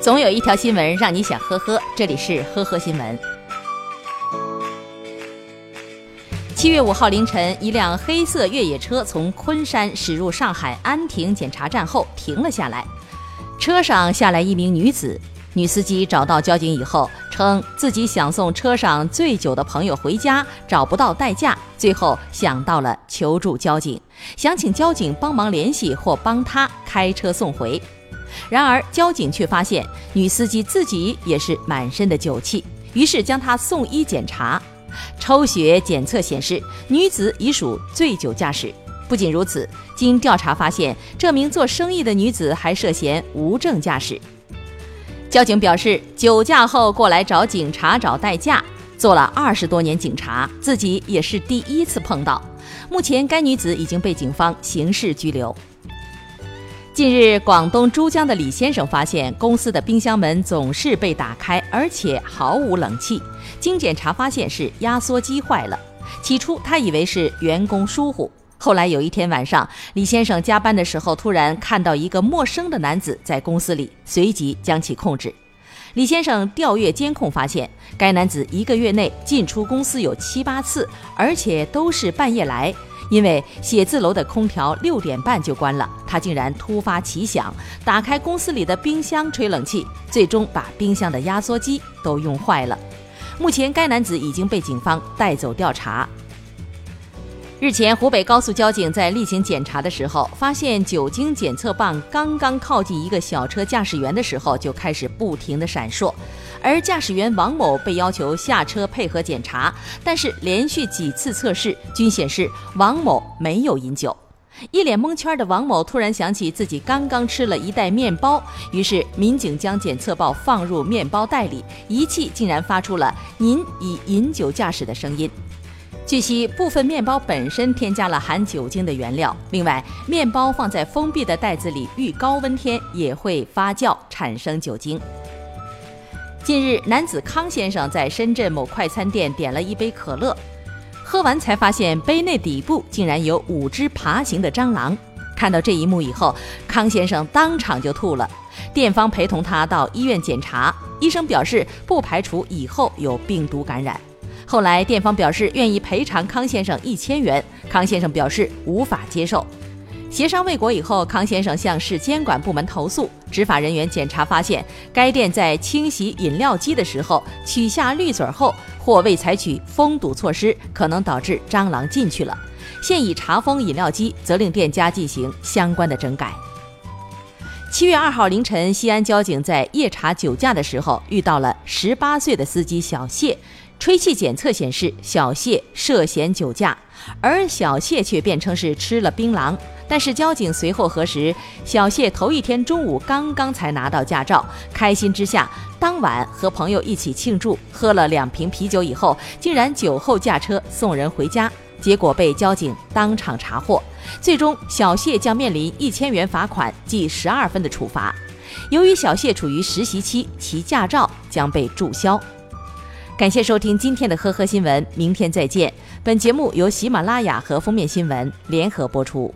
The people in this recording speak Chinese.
总有一条新闻让你想呵呵，这里是呵呵新闻。七月五号凌晨，一辆黑色越野车从昆山驶入上海安亭检查站后停了下来，车上下来一名女子。女司机找到交警以后，称自己想送车上醉酒的朋友回家，找不到代驾，最后想到了求助交警，想请交警帮忙联系或帮他开车送回。然而交警却发现女司机自己也是满身的酒气，于是将她送医检查。抽血检测显示，女子已属醉酒驾驶。不仅如此，经调查发现，这名做生意的女子还涉嫌无证驾驶。交警表示，酒驾后过来找警察找代驾，做了二十多年警察，自己也是第一次碰到。目前，该女子已经被警方刑事拘留。近日，广东珠江的李先生发现公司的冰箱门总是被打开，而且毫无冷气。经检查发现是压缩机坏了。起初他以为是员工疏忽，后来有一天晚上，李先生加班的时候突然看到一个陌生的男子在公司里，随即将其控制。李先生调阅监控发现，该男子一个月内进出公司有七八次，而且都是半夜来。因为写字楼的空调六点半就关了，他竟然突发奇想，打开公司里的冰箱吹冷气，最终把冰箱的压缩机都用坏了。目前，该男子已经被警方带走调查。日前，湖北高速交警在例行检查的时候，发现酒精检测棒刚刚靠近一个小车驾驶员的时候，就开始不停地闪烁。而驾驶员王某被要求下车配合检查，但是连续几次测试均显示王某没有饮酒。一脸蒙圈的王某突然想起自己刚刚吃了一袋面包，于是民警将检测棒放入面包袋里，仪器竟然发出了“您已饮酒驾驶”的声音。据悉，部分面包本身添加了含酒精的原料。另外，面包放在封闭的袋子里，遇高温天也会发酵产生酒精。近日，男子康先生在深圳某快餐店点了一杯可乐，喝完才发现杯内底部竟然有五只爬行的蟑螂。看到这一幕以后，康先生当场就吐了。店方陪同他到医院检查，医生表示不排除以后有病毒感染。后来，店方表示愿意赔偿康先生一千元，康先生表示无法接受。协商未果以后，康先生向市监管部门投诉。执法人员检查发现，该店在清洗饮料机的时候取下滤嘴后，或未采取封堵措施，可能导致蟑螂进去了。现已查封饮料机，责令店家进行相关的整改。七月二号凌晨，西安交警在夜查酒驾的时候，遇到了十八岁的司机小谢。吹气检测显示，小谢涉嫌酒驾，而小谢却辩称是吃了槟榔。但是交警随后核实，小谢头一天中午刚刚才拿到驾照，开心之下，当晚和朋友一起庆祝，喝了两瓶啤酒以后，竟然酒后驾车送人回家，结果被交警当场查获。最终，小谢将面临一千元罚款记十二分的处罚。由于小谢处于实习期，其驾照将被注销。感谢收听今天的呵呵新闻，明天再见。本节目由喜马拉雅和封面新闻联合播出。